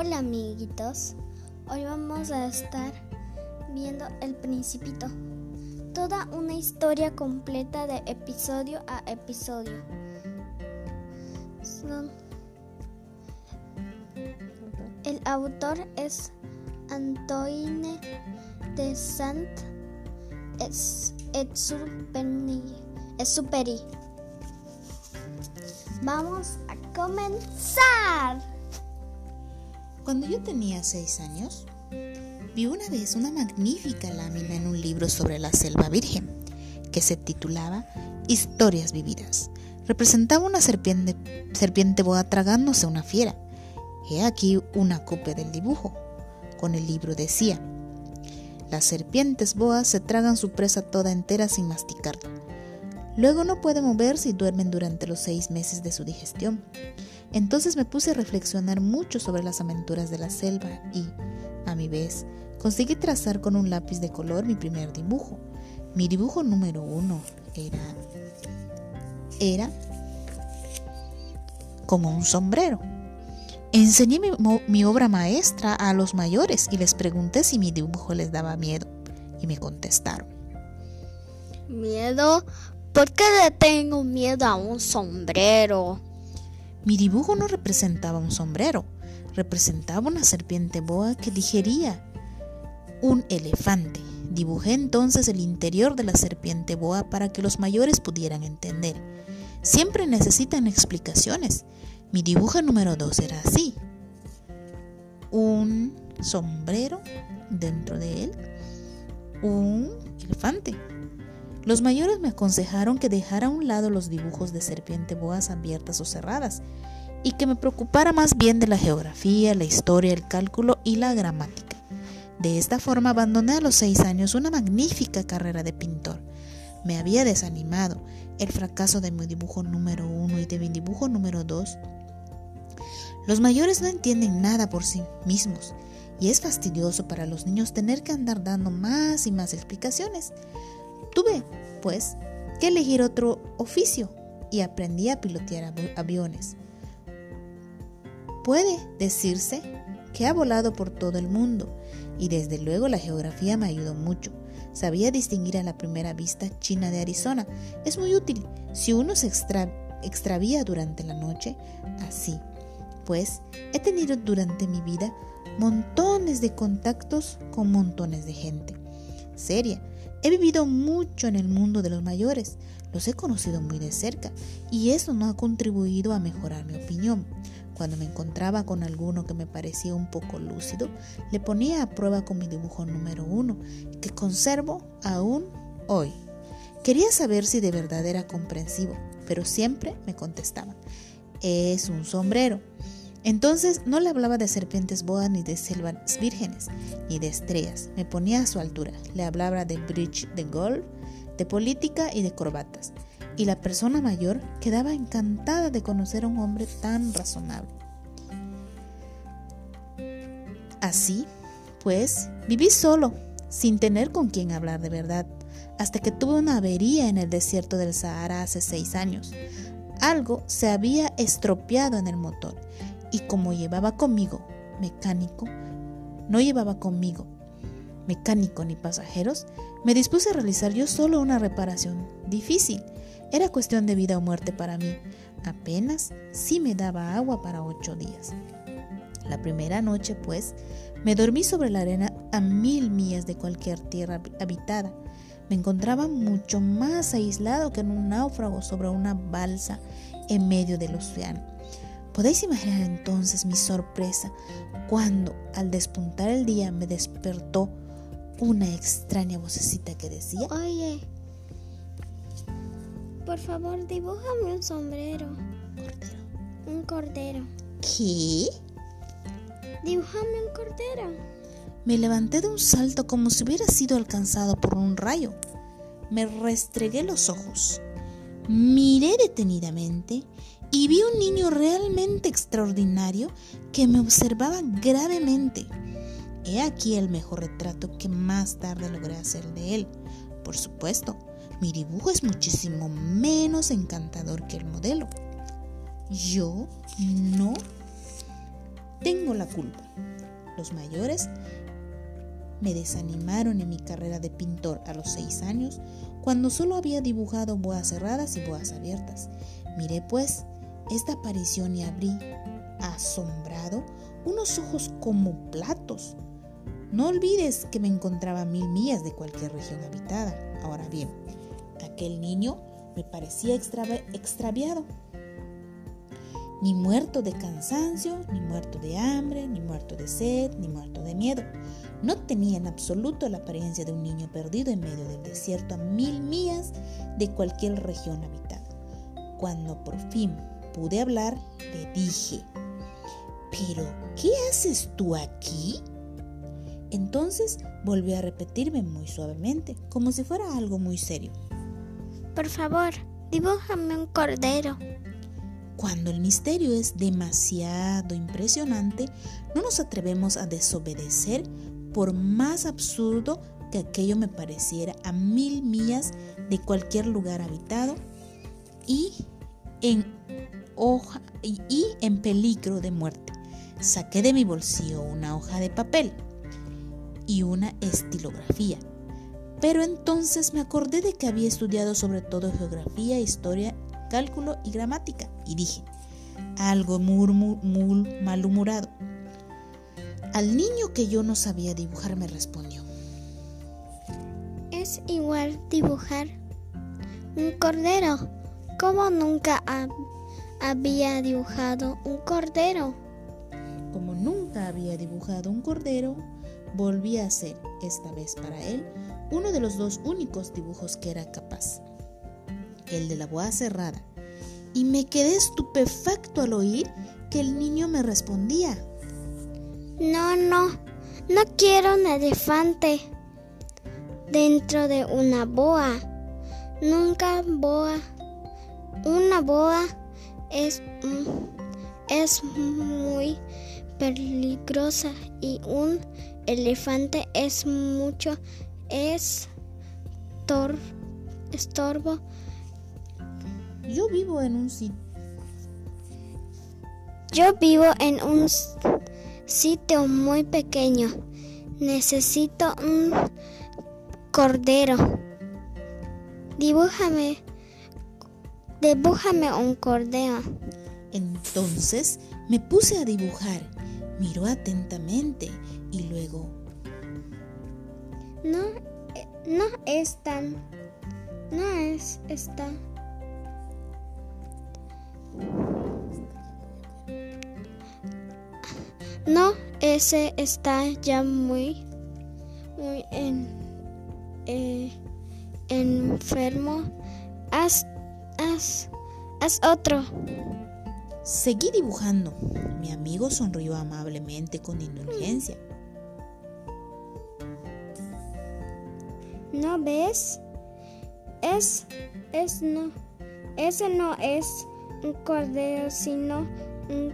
Hola amiguitos, hoy vamos a estar viendo El Principito, toda una historia completa de episodio a episodio. El autor es Antoine de Saint-Exupéry. Vamos a comenzar. Cuando yo tenía seis años, vi una vez una magnífica lámina en un libro sobre la selva virgen, que se titulaba Historias vividas. Representaba una serpiente, boa tragándose una fiera. He aquí una copia del dibujo. Con el libro decía, las serpientes boas se tragan su presa toda entera sin masticarla. Luego no pueden moverse y duermen durante los seis meses de su digestión. Entonces me puse a reflexionar mucho sobre las aventuras de la selva y, a mi vez, conseguí trazar con un lápiz de color mi primer dibujo. Mi dibujo número uno era... era como un sombrero. Enseñé mi, mi, obra maestra a los mayores y les pregunté si mi dibujo les daba miedo y me contestaron. ¿Miedo? ¿Por qué le tengo miedo a un sombrero? Mi dibujo no representaba un sombrero, representaba una serpiente boa que digería un elefante. Dibujé entonces el interior de la serpiente boa para que los mayores pudieran entender. Siempre necesitan explicaciones. Mi dibujo número 2 era así. Un sombrero dentro de él, un elefante. Los mayores me aconsejaron que dejara a un lado los dibujos de serpiente boas abiertas o cerradas y que me preocupara más bien de la geografía, la historia, el cálculo y la gramática. De esta forma abandoné a los seis años una magnífica carrera de pintor. Me había desanimado el fracaso de mi dibujo número uno y de mi dibujo número dos. Los mayores no entienden nada por sí mismos y es fastidioso para los niños tener que andar dando más y más explicaciones. Tuve, pues, que elegir otro oficio y aprendí a pilotear aviones. Puede decirse que ha volado por todo el mundo y desde luego la geografía me ayudó mucho. Sabía distinguir a la primera vista China de Arizona. Es muy útil si uno se extravía durante la noche así. Pues he tenido durante mi vida montones de contactos con montones de gente. Seria, He vivido mucho en el mundo de los mayores, los he conocido muy de cerca y eso no ha contribuido a mejorar mi opinión. Cuando me encontraba con alguno que me parecía un poco lúcido, le ponía a prueba con mi dibujo número uno, que conservo aún hoy. Quería saber si de verdad era comprensivo, pero siempre me contestaba, es un sombrero. Entonces no le hablaba de serpientes boas ni de selvas vírgenes, ni de estrellas. Me ponía a su altura. Le hablaba de bridge de golf, de política y de corbatas. Y la persona mayor quedaba encantada de conocer a un hombre tan razonable. Así, pues, viví solo, sin tener con quien hablar de verdad, hasta que tuve una avería en el desierto del Sahara hace seis años. Algo se había estropeado en el motor y como llevaba conmigo mecánico, no llevaba conmigo mecánico ni pasajeros, me dispuse a realizar yo solo una reparación difícil. Era cuestión de vida o muerte para mí. Apenas sí me daba agua para ocho días. La primera noche, pues, me dormí sobre la arena a mil millas de cualquier tierra habitada. Me encontraba mucho más aislado que en un náufrago sobre una balsa en medio del océano. Podéis imaginar entonces mi sorpresa cuando al despuntar el día me despertó una extraña vocecita que decía, Oye, por favor dibújame un sombrero. Cordero. Un cordero. ¿Qué? Dibújame un cordero. Me levanté de un salto como si hubiera sido alcanzado por un rayo. Me restregué los ojos. Miré detenidamente y vi un niño realmente extraordinario que me observaba gravemente. He aquí el mejor retrato que más tarde logré hacer de él. Por supuesto, mi dibujo es muchísimo menos encantador que el modelo. Yo no tengo la culpa. Los mayores me desanimaron en mi carrera de pintor a los seis años, cuando solo había dibujado boas cerradas y boas abiertas. Miré pues esta aparición y abrí, asombrado, unos ojos como platos. No olvides que me encontraba a mil millas de cualquier región habitada. Ahora bien, aquel niño me parecía extraviado. Ni muerto de cansancio, ni muerto de hambre, ni muerto de sed, ni muerto de miedo. No tenía en absoluto la apariencia de un niño perdido en medio del desierto a mil millas de cualquier región habitada. Cuando por fin pude hablar, le dije, ¿pero qué haces tú aquí? Entonces volvió a repetirme muy suavemente, como si fuera algo muy serio. Por favor, dibújame un cordero. Cuando el misterio es demasiado impresionante, no nos atrevemos a desobedecer por más absurdo que aquello me pareciera a mil millas de cualquier lugar habitado y en y, en peligro de muerte. Saqué de mi bolsillo una hoja de papel y una estilografía. Pero entonces me acordé de que había estudiado sobre todo geografía, historia, cálculo y gramática y dije, algo muy malhumorado. Al niño que yo no sabía dibujar me respondió. Es igual dibujar un cordero. Como nunca había dibujado un cordero. Como nunca había dibujado un cordero, volví a hacer, esta vez para él, uno de los dos únicos dibujos que era capaz, el de la boa cerrada. Y me quedé estupefacto al oír que el niño me respondía. No, no, no quiero un elefante dentro de una boa. Nunca boa. Una boa es, es muy peligrosa y un elefante es mucho es estorbo. Yo vivo en un sitio. Yo vivo en un sitio muy pequeño. Necesito un cordero. Dibújame, dibújame un cordero. Entonces me puse a dibujar. Miró atentamente y luego... No, eh, no es tan... No es esta. No, ese está ya muy, muy en, eh, enfermo. Haz, haz, haz otro. Seguí dibujando. Mi amigo sonrió amablemente con indulgencia. ¿No ves? Es, es no, ese no es un cordero, sino un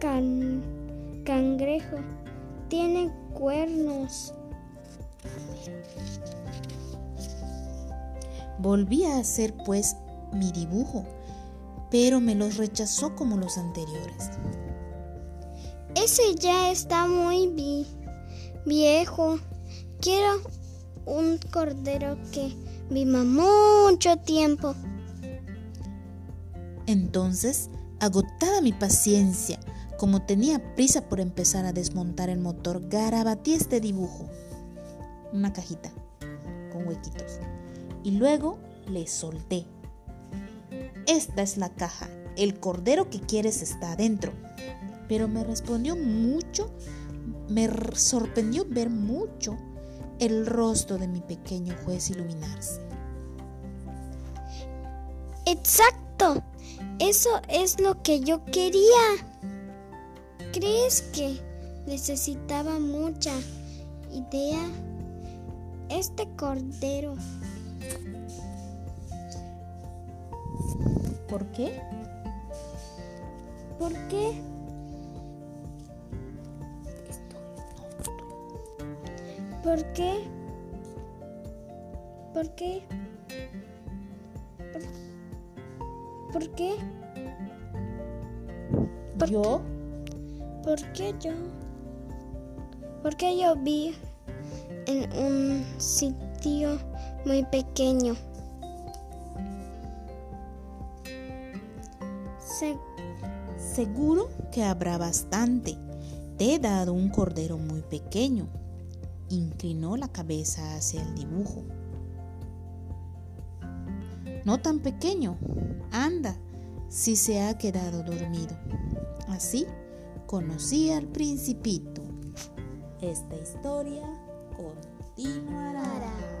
can cangrejo. Tiene cuernos. Volví a hacer pues mi dibujo, pero me los rechazó como los anteriores. Ese ya está muy viejo. Quiero un cordero que viva mucho tiempo. Entonces, agotada mi paciencia, como tenía prisa por empezar a desmontar el motor, garabatí este dibujo. Una cajita con huequitos. Y luego le solté. Esta es la caja. El cordero que quieres está adentro. Pero me respondió mucho, me sorprendió ver mucho el rostro de mi pequeño juez iluminarse. Exacto. Eso es lo que yo quería. ¿Crees que necesitaba mucha idea? Este cordero. ¿Por qué? ¿Por qué? ¿Por qué? ¿Por qué? ¿Por, qué? ¿Yo? ¿Por qué yo? Porque yo vi en un sitio muy pequeño. Seguro que habrá bastante. Te he dado un cordero muy pequeño. Inclinó la cabeza hacia el dibujo. No tan pequeño. Anda, si se ha quedado dormido. Así conocí al principito. Esta historia continuará.